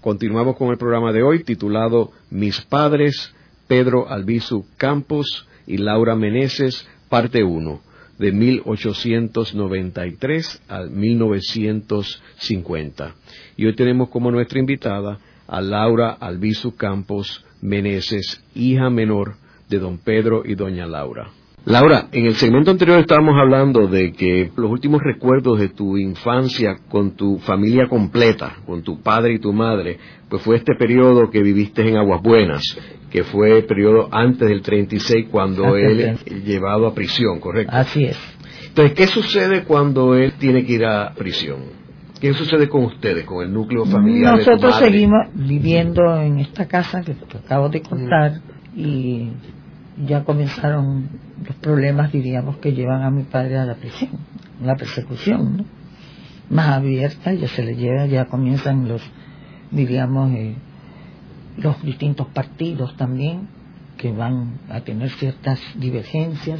S2: Continuamos con el programa de hoy titulado Mis padres Pedro Albizu Campos y Laura Meneses, parte 1, de 1893 al 1950. Y hoy tenemos como nuestra invitada a Laura Albizu Campos Meneses, hija menor de don Pedro y doña Laura. Laura, en el segmento anterior estábamos hablando de que los últimos recuerdos de tu infancia con tu familia completa, con tu padre y tu madre, pues fue este periodo que viviste en Aguas Buenas, que fue el periodo antes del 36 cuando él es llevado a prisión, ¿correcto?
S3: Así es.
S2: Entonces, ¿qué sucede cuando él tiene que ir a prisión? ¿Qué sucede con ustedes, con el núcleo familiar?
S3: Nosotros seguimos viviendo en esta casa que te acabo de contar y ya comenzaron los problemas, diríamos, que llevan a mi padre a la prisión, la persecución, ¿no? Más abierta, ya se le lleva, ya comienzan los, diríamos, eh, los distintos partidos también, que van a tener ciertas divergencias.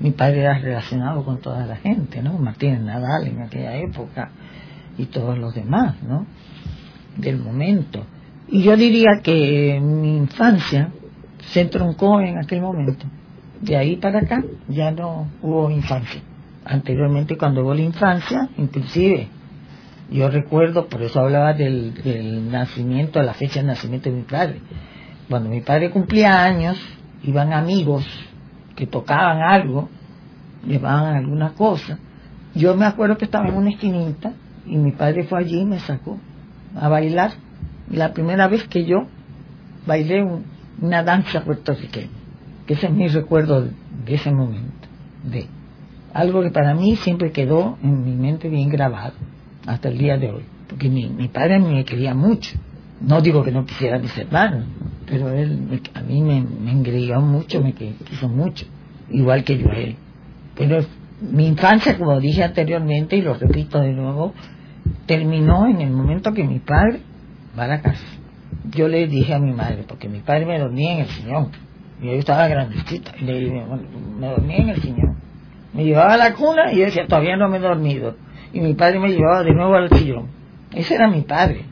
S3: Mi padre era relacionado con toda la gente, ¿no? Martínez Nadal en aquella época y todos los demás, ¿no? Del momento. Y yo diría que mi infancia se troncó en aquel momento. De ahí para acá ya no hubo infancia. Anteriormente cuando hubo la infancia, inclusive, yo recuerdo, por eso hablaba del, nacimiento, la fecha de nacimiento de mi padre. Cuando mi padre cumplía años, iban amigos que tocaban algo, llevaban alguna cosa. Yo me acuerdo que estaba en una esquinita y mi padre fue allí y me sacó a bailar. La primera vez que yo bailé un, una danza puertorriqueña, que ese es mi recuerdo de ese momento, de algo que para mí siempre quedó en mi mente bien grabado hasta el día de hoy, porque mi, padre me quería mucho, no digo que no quisiera a mis hermanos, pero él a mí me, me mucho, me quiso mucho, igual que yo a él. Pero mi infancia, como dije anteriormente, y lo repito de nuevo, terminó en el momento que mi padre va a la casa yo le dije a mi madre, porque mi padre me dormía en el sillón, yo estaba grandecita, y le dije, me dormía en el sillón. Me llevaba a la cuna y yo decía, todavía no me he dormido. Y mi padre me llevaba de nuevo al sillón. Ese era mi padre,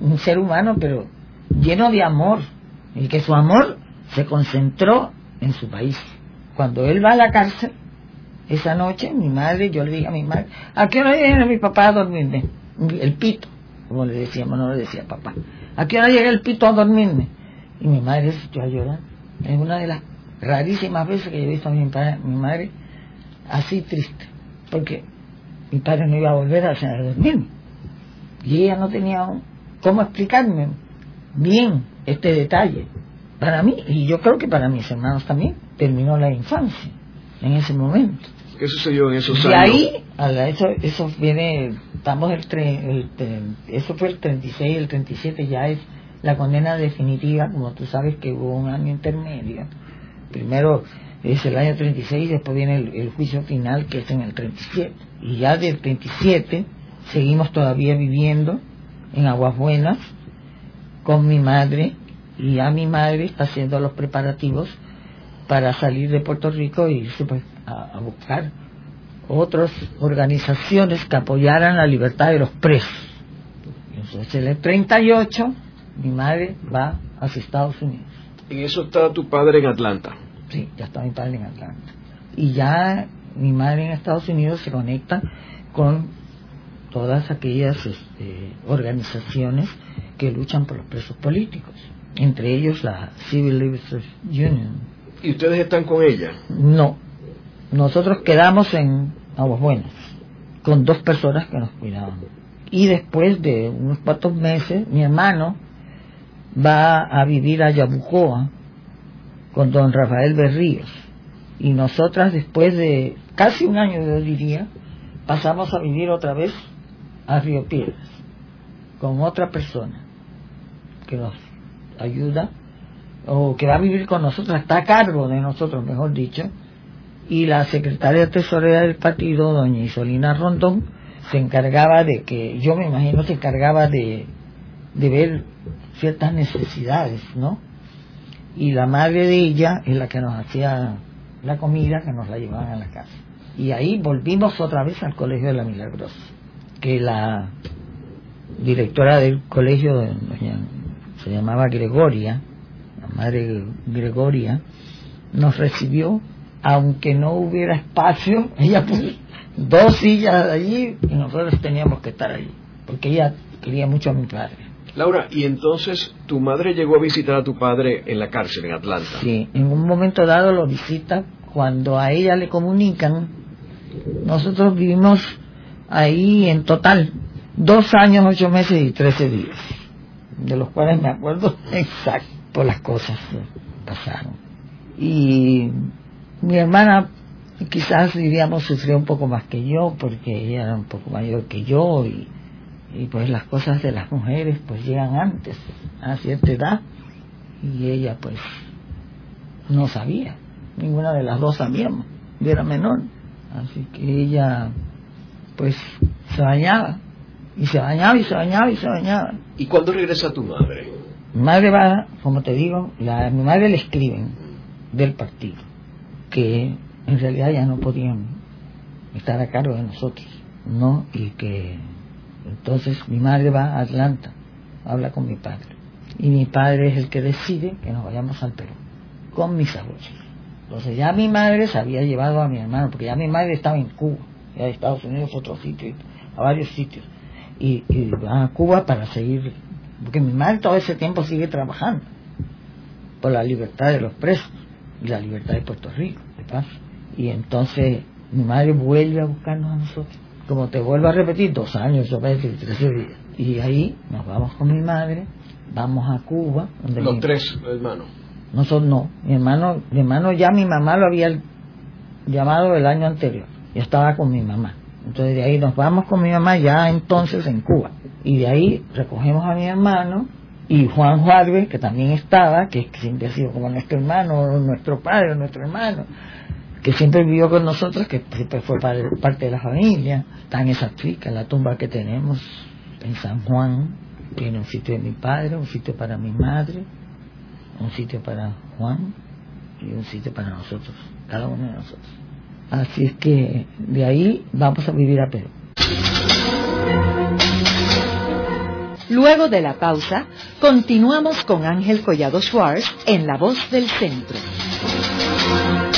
S3: un ser humano, pero lleno de amor, y que su amor se concentró en su país. Cuando él va a la cárcel, esa noche, mi madre, yo le dije a mi madre, ¿a qué hora viene mi papá a dormirme? El pito, como le decíamos, no le decía papá. ¿A qué hora llega el pito a dormirme? Y mi madre se echó a llorar. Es una de las rarísimas veces que yo he visto a mi, padre, mi madre así triste. Porque mi padre no iba a volver a hacer dormirme. Y ella no tenía cómo explicarme bien este detalle. Para mí, y yo creo que para mis hermanos también, terminó la infancia en ese momento.
S2: ¿Qué sucedió en esos años?
S3: ahí, a la- eso, eso viene, estamos el, tre- el tre- eso fue el 36, el 37 ya es la condena definitiva, como tú sabes que hubo un año intermedio. Primero es el año 36 y después viene el, el juicio final que es en el 37. Y ya del 37 seguimos todavía viviendo en Aguas Buenas con mi madre y ya mi madre está haciendo los preparativos para salir de Puerto Rico e irse pues, a, a buscar otras organizaciones que apoyaran la libertad de los presos. Entonces en el 38 mi madre va hacia Estados Unidos.
S2: En eso está tu padre en Atlanta.
S3: Sí, ya está mi padre en Atlanta. Y ya mi madre en Estados Unidos se conecta con todas aquellas este, organizaciones que luchan por los presos políticos, entre ellos la Civil Liberties Union.
S2: ¿Y ustedes están con ella?
S3: No, nosotros quedamos en Aguas Buenas. con dos personas que nos cuidaban. Y después de unos cuantos meses, mi hermano va a vivir a Yabucoa con don Rafael Berríos. Y nosotras después de casi un año, yo diría, pasamos a vivir otra vez a Río Piedras con otra persona que nos ayuda o que va a vivir con nosotros, está a cargo de nosotros, mejor dicho, y la secretaria tesorera del partido, doña Isolina Rondón, se encargaba de que, yo me imagino, se encargaba de, de ver ciertas necesidades, ¿no? Y la madre de ella es la que nos hacía la comida, que nos la llevaban a la casa. Y ahí volvimos otra vez al Colegio de la Milagrosa, que la directora del colegio, doña, se llamaba Gregoria, la madre Gregoria, nos recibió, aunque no hubiera espacio, *laughs* ella puso dos sillas allí y nosotros teníamos que estar allí, porque ella quería mucho a mi padre.
S2: Laura, y entonces tu madre llegó a visitar a tu padre en la cárcel en Atlanta.
S3: Sí, en un momento dado lo visita, cuando a ella le comunican, nosotros vivimos ahí en total dos años, ocho meses y trece días, de los cuales me acuerdo *laughs* exacto por las cosas que pasaron. Y mi hermana quizás diríamos sufrió un poco más que yo porque ella era un poco mayor que yo y, y pues las cosas de las mujeres pues llegan antes a cierta edad. Y ella pues no sabía. Ninguna de las dos sabíamos yo era menor. Así que ella pues se bañaba. Y se bañaba y se bañaba y se bañaba.
S2: ¿y cuándo regresa tu madre?
S3: mi madre va como te digo la, mi madre le escriben del partido que en realidad ya no podían estar a cargo de nosotros, ¿no? Y que entonces mi madre va a Atlanta, habla con mi padre. Y mi padre es el que decide que nos vayamos al Perú, con mis abuelos. Entonces ya mi madre se había llevado a mi hermano, porque ya mi madre estaba en Cuba, ya de Estados Unidos, a otros sitios, a varios sitios. Y, y va a Cuba para seguir, porque mi madre todo ese tiempo sigue trabajando por la libertad de los presos y la libertad de Puerto Rico, de paz. Y entonces mi madre vuelve a buscarnos a nosotros. Como te vuelvo a repetir, dos años, dos veces, trece días. Y ahí nos vamos con mi madre, vamos a Cuba. Donde
S2: Los
S3: mi-
S2: tres hermanos.
S3: Nosotros no. Mi hermano, mi hermano ya mi mamá lo había llamado el año anterior. Yo estaba con mi mamá. Entonces de ahí nos vamos con mi mamá ya entonces en Cuba. Y de ahí recogemos a mi hermano y Juan Juárez, que también estaba, que siempre ha sido como nuestro hermano, nuestro padre, nuestro hermano, que siempre vivió con nosotros, que siempre fue par- parte de la familia. Está en esa en la tumba que tenemos en San Juan. Tiene un sitio de mi padre, un sitio para mi madre, un sitio para Juan y un sitio para nosotros, cada uno de nosotros. Así es que de ahí vamos a vivir a Perú.
S1: Luego de la pausa, continuamos con Ángel Collado Schwartz en La Voz del Centro.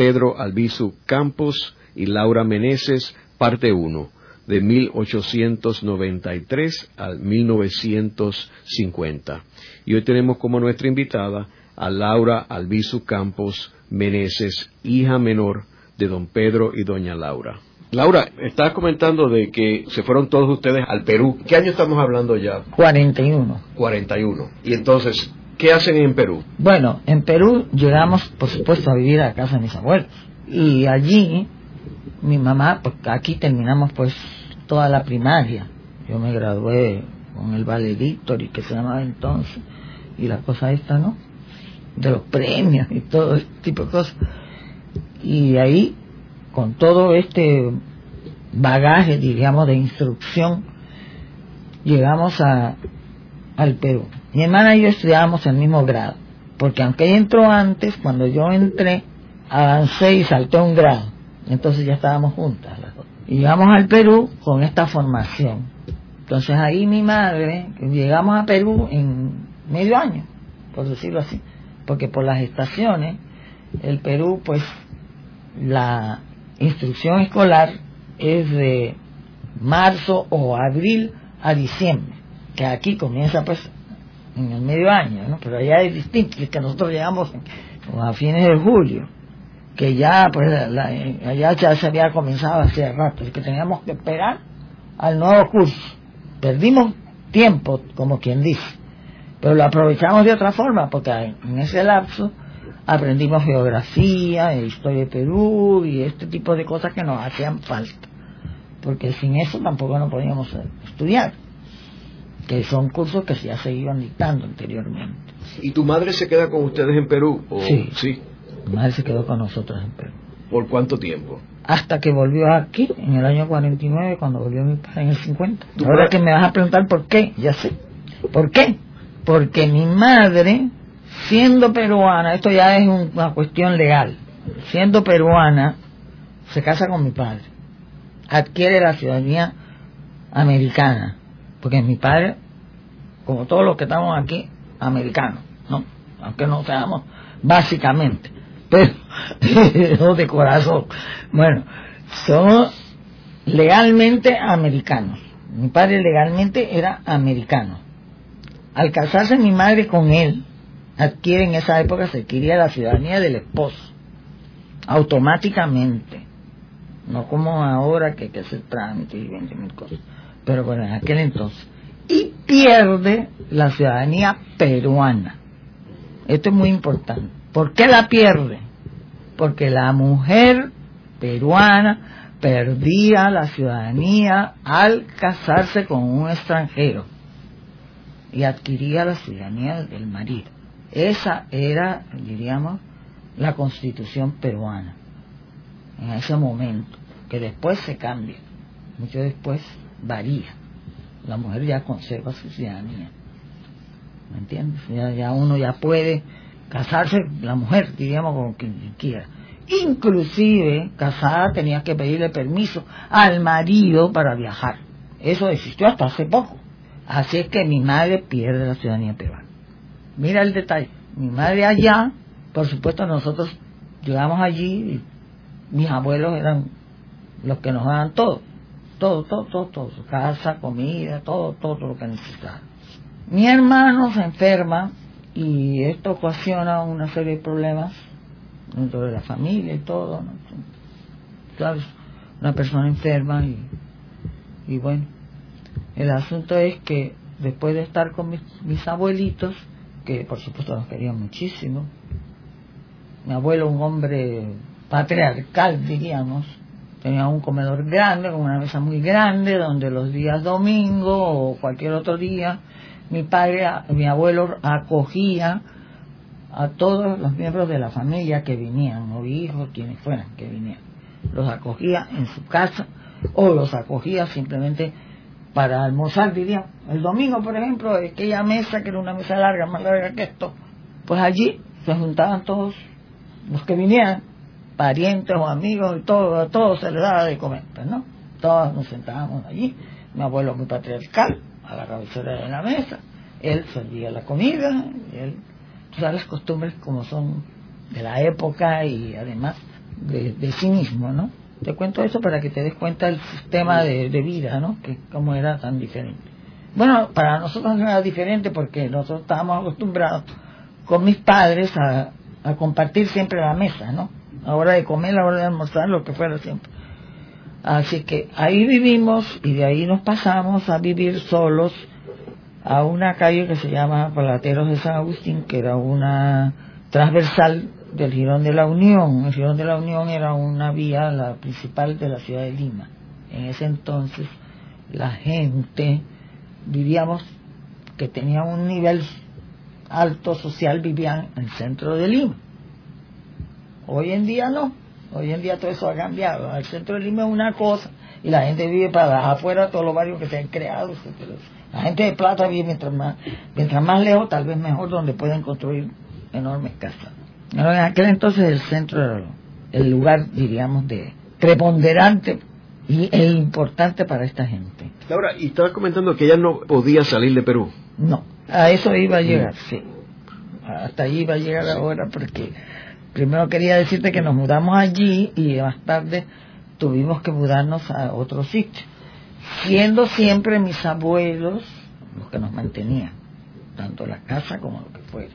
S2: Pedro Albizu Campos y Laura Meneses, parte 1, de 1893 al 1950. Y hoy tenemos como nuestra invitada a Laura Albizu Campos Meneses, hija menor de don Pedro y doña Laura. Laura, estás comentando de que se fueron todos ustedes al Perú. ¿Qué año estamos hablando ya?
S3: 41.
S2: 41. Y entonces, ¿qué hacen en Perú?
S3: Bueno, en Perú llegamos, por supuesto, a vivir a casa de mis abuelos. Y allí, mi mamá, porque aquí terminamos pues toda la primaria. Yo me gradué con el valedictory que se llamaba entonces, y la cosa esta, ¿no? De los premios y todo este tipo de cosas. Y ahí, con todo este bagaje, diríamos, de instrucción, llegamos a, al Perú. Mi hermana y yo estudiábamos el mismo grado, porque aunque ella entró antes, cuando yo entré, avancé y salté un grado. Entonces ya estábamos juntas las dos. Y llegamos al Perú con esta formación. Entonces ahí mi madre, llegamos a Perú en medio año, por decirlo así, porque por las estaciones, el Perú, pues la instrucción escolar es de marzo o abril a diciembre, que aquí comienza pues en el medio año, ¿no? pero allá es distinto, es que nosotros llegamos a fines de julio, que ya pues allá ya se había comenzado hace rato, y que teníamos que esperar al nuevo curso. Perdimos tiempo, como quien dice, pero lo aprovechamos de otra forma, porque en ese lapso aprendimos geografía, historia de Perú y este tipo de cosas que nos hacían falta, porque sin eso tampoco no podíamos estudiar, que son cursos que ya se iban dictando anteriormente.
S2: ¿Y tu madre se queda con ustedes en Perú?
S3: Sí, sí. Mi madre se quedó con nosotros en Perú.
S2: ¿Por cuánto tiempo?
S3: Hasta que volvió aquí, en el año 49, cuando volvió mi padre en el 50. Ahora que me vas a preguntar por qué, ya sé. ¿Por qué? Porque mi madre siendo peruana, esto ya es una cuestión legal, siendo peruana, se casa con mi padre, adquiere la ciudadanía americana, porque mi padre, como todos los que estamos aquí, americanos, ¿no? Aunque no seamos básicamente, pero *laughs* de corazón. Bueno, son legalmente americanos. Mi padre legalmente era americano. Al casarse mi madre con él, adquiere en esa época, se adquiría la ciudadanía del esposo, automáticamente, no como ahora que hay que hacer trámites y 20 mil cosas, pero bueno, en aquel entonces, y pierde la ciudadanía peruana. Esto es muy importante. ¿Por qué la pierde? Porque la mujer peruana perdía la ciudadanía al casarse con un extranjero y adquiría la ciudadanía del marido. Esa era, diríamos, la constitución peruana en ese momento, que después se cambia, mucho después varía. La mujer ya conserva su ciudadanía. ¿Me entiendes? Ya, uno ya puede casarse, la mujer, diríamos, con quien quiera. Inclusive, casada tenía que pedirle permiso al marido para viajar. Eso existió hasta hace poco. Así es que mi madre pierde la ciudadanía peruana. Mira el detalle. Mi madre allá, por supuesto nosotros llegamos allí y mis abuelos eran los que nos daban todo. Todo, todo, todo, todo. Casa, comida, todo, todo lo que necesitaba. Mi hermano se enferma y esto ocasiona una serie de problemas dentro de la familia y todo. ¿Sabes? Una persona enferma y, y bueno, el asunto es que después de estar con mis abuelitos, que por supuesto nos querían muchísimo. Mi abuelo, un hombre patriarcal, diríamos, tenía un comedor grande, con una mesa muy grande, donde los días domingo o cualquier otro día, mi padre, mi abuelo acogía a todos los miembros de la familia que vinían, o hijos, quienes fueran que vinieran. Los acogía en su casa o los acogía simplemente para almorzar, diría. El domingo, por ejemplo, aquella mesa, que era una mesa larga, más larga que esto, pues allí se juntaban todos los que vinieran, parientes o amigos, y todo, a todos se les daba de comer, pues, ¿no? Todos nos sentábamos allí, mi abuelo muy patriarcal, a la cabecera de la mesa, él servía la comida, él, las costumbres como son de la época y además de, sí mismo, ¿no? Te cuento eso para que te des cuenta del sistema de, vida, ¿no? Que cómo era tan diferente. Bueno, para nosotros no era diferente porque nosotros estábamos acostumbrados con mis padres a compartir siempre la mesa, ¿no? A hora de comer, a hora de almorzar, lo que fuera siempre. Así que ahí vivimos y de ahí nos pasamos a vivir solos a una calle que se llama Palateros de San Agustín, que era una transversal del Girón de la Unión. El Girón de la Unión era una vía, la principal de la ciudad de Lima. En ese entonces la gente, vivíamos, que tenía un nivel alto social, vivían en el centro de Lima. Hoy en día no. Hoy en día todo eso ha cambiado. El centro de Lima es una cosa y la gente vive para afuera todos los barrios que se han creado. La gente de plata vive mientras más, mientras más lejos, tal vez mejor, donde pueden construir enormes casas. En aquel entonces el centro era el lugar, diríamos, de preponderante y es importante para esta gente.
S2: Laura, y estabas comentando que ella no podía salir de Perú.
S3: No, a eso iba a llegar, sí. Hasta ahí iba a llegar ahora porque primero quería decirte que nos mudamos allí y más tarde tuvimos que mudarnos a otro sitio, siendo siempre mis abuelos los que nos mantenían, tanto la casa como lo que fuera.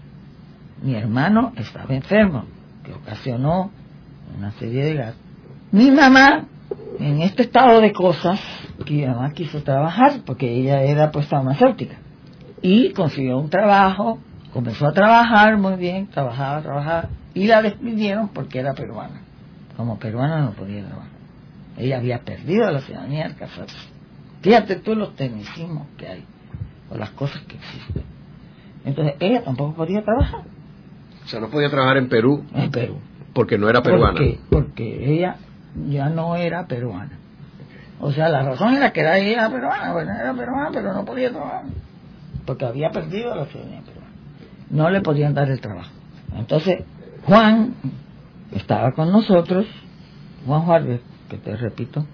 S3: Mi hermano estaba enfermo, que ocasionó una serie de gastos. Mi mamá en este estado de cosas que mi mamá quiso trabajar porque ella era pues farmacéutica y consiguió un trabajo, comenzó a trabajar muy bien, trabajaba, trabajaba y la despidieron porque era peruana. Como peruana no podía trabajar. Ella había perdido la ciudadanía al casarse. Fíjate tú los tecnicismos que hay o las cosas que existen. Entonces ella tampoco podía trabajar.
S2: O sea, no podía trabajar en Perú.
S3: En Perú.
S2: Porque no era peruana.
S3: Porque, porque ella ya no era peruana. O sea, la razón era que era ella peruana, bueno, era peruana, pero no podía trabajar. Porque había perdido la ciudadanía peruana. No le podían dar el trabajo. Entonces, Juan estaba con nosotros, Juan Juárez, que te repito,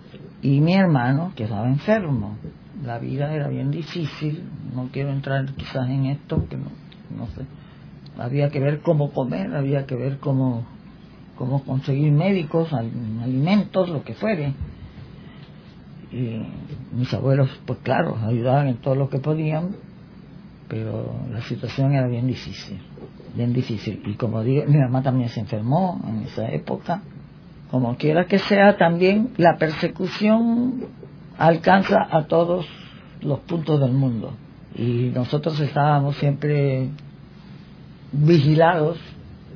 S3: y mi hermano, que estaba enfermo. La vida era bien difícil, no quiero entrar quizás en esto, que no, no sé. Había que ver cómo comer, había que ver cómo cómo conseguir médicos, alimentos, lo que fuere. Y mis abuelos, pues claro, ayudaban en todo lo que podían, pero la situación era bien difícil, bien difícil. Y como digo, mi mamá también se enfermó en esa época. Como quiera que sea, también la persecución alcanza a todos los puntos del mundo. Y nosotros estábamos siempre vigilados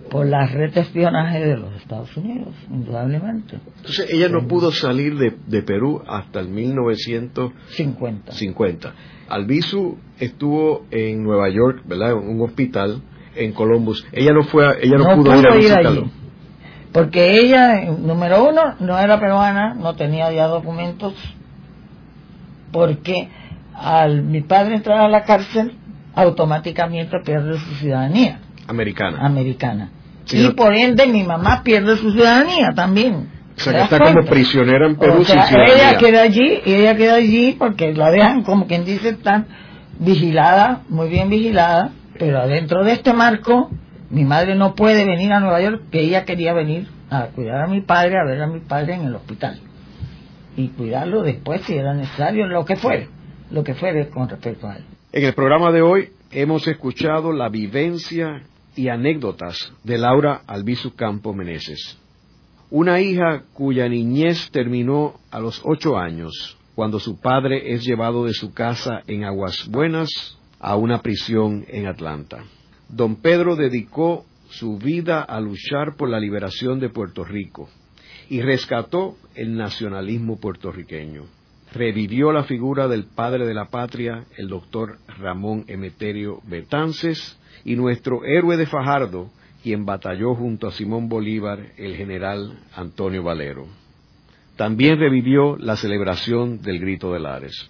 S3: por la red de espionaje de los Estados Unidos, indudablemente.
S2: Entonces ella no pudo salir de, de Perú hasta el 1950. 50. Albizu estuvo en Nueva York, ¿verdad? En un hospital en Columbus. Ella no fue, ella no, pudo, ir a visitarlo.
S3: porque ella, número uno, no era peruana, no tenía ya documentos, porque al mi padre entrar a la cárcel, automáticamente pierde su ciudadanía.
S2: Americana.
S3: Americana. y por ende mi mamá pierde su ciudadanía también.
S2: O sea, que está como prisionera en Perú.
S3: O sea, ella queda allí, y ella queda allí porque la dejan, como quien dice, tan vigilada, muy bien vigilada, pero adentro de este marco, mi madre no puede venir a Nueva York, que ella quería venir a cuidar a mi padre, a ver a mi padre en el hospital. Y cuidarlo después si era necesario, lo que fuere, lo que fuere con respecto a él.
S2: En el programa de hoy hemos escuchado la vivencia y anécdotas de Laura Albizu Campo Meneses. Una hija cuya niñez terminó a los ocho años, cuando su padre es llevado de su casa en Aguas Buenas a una prisión en Atlanta. Don Pedro dedicó su vida a luchar por la liberación de Puerto Rico y rescató el nacionalismo puertorriqueño. Revivió la figura del padre de la patria, el doctor Ramón Emeterio Betances, y nuestro héroe de Fajardo, quien batalló junto a Simón Bolívar, el general Antonio Valero. También revivió la celebración del Grito de Lares.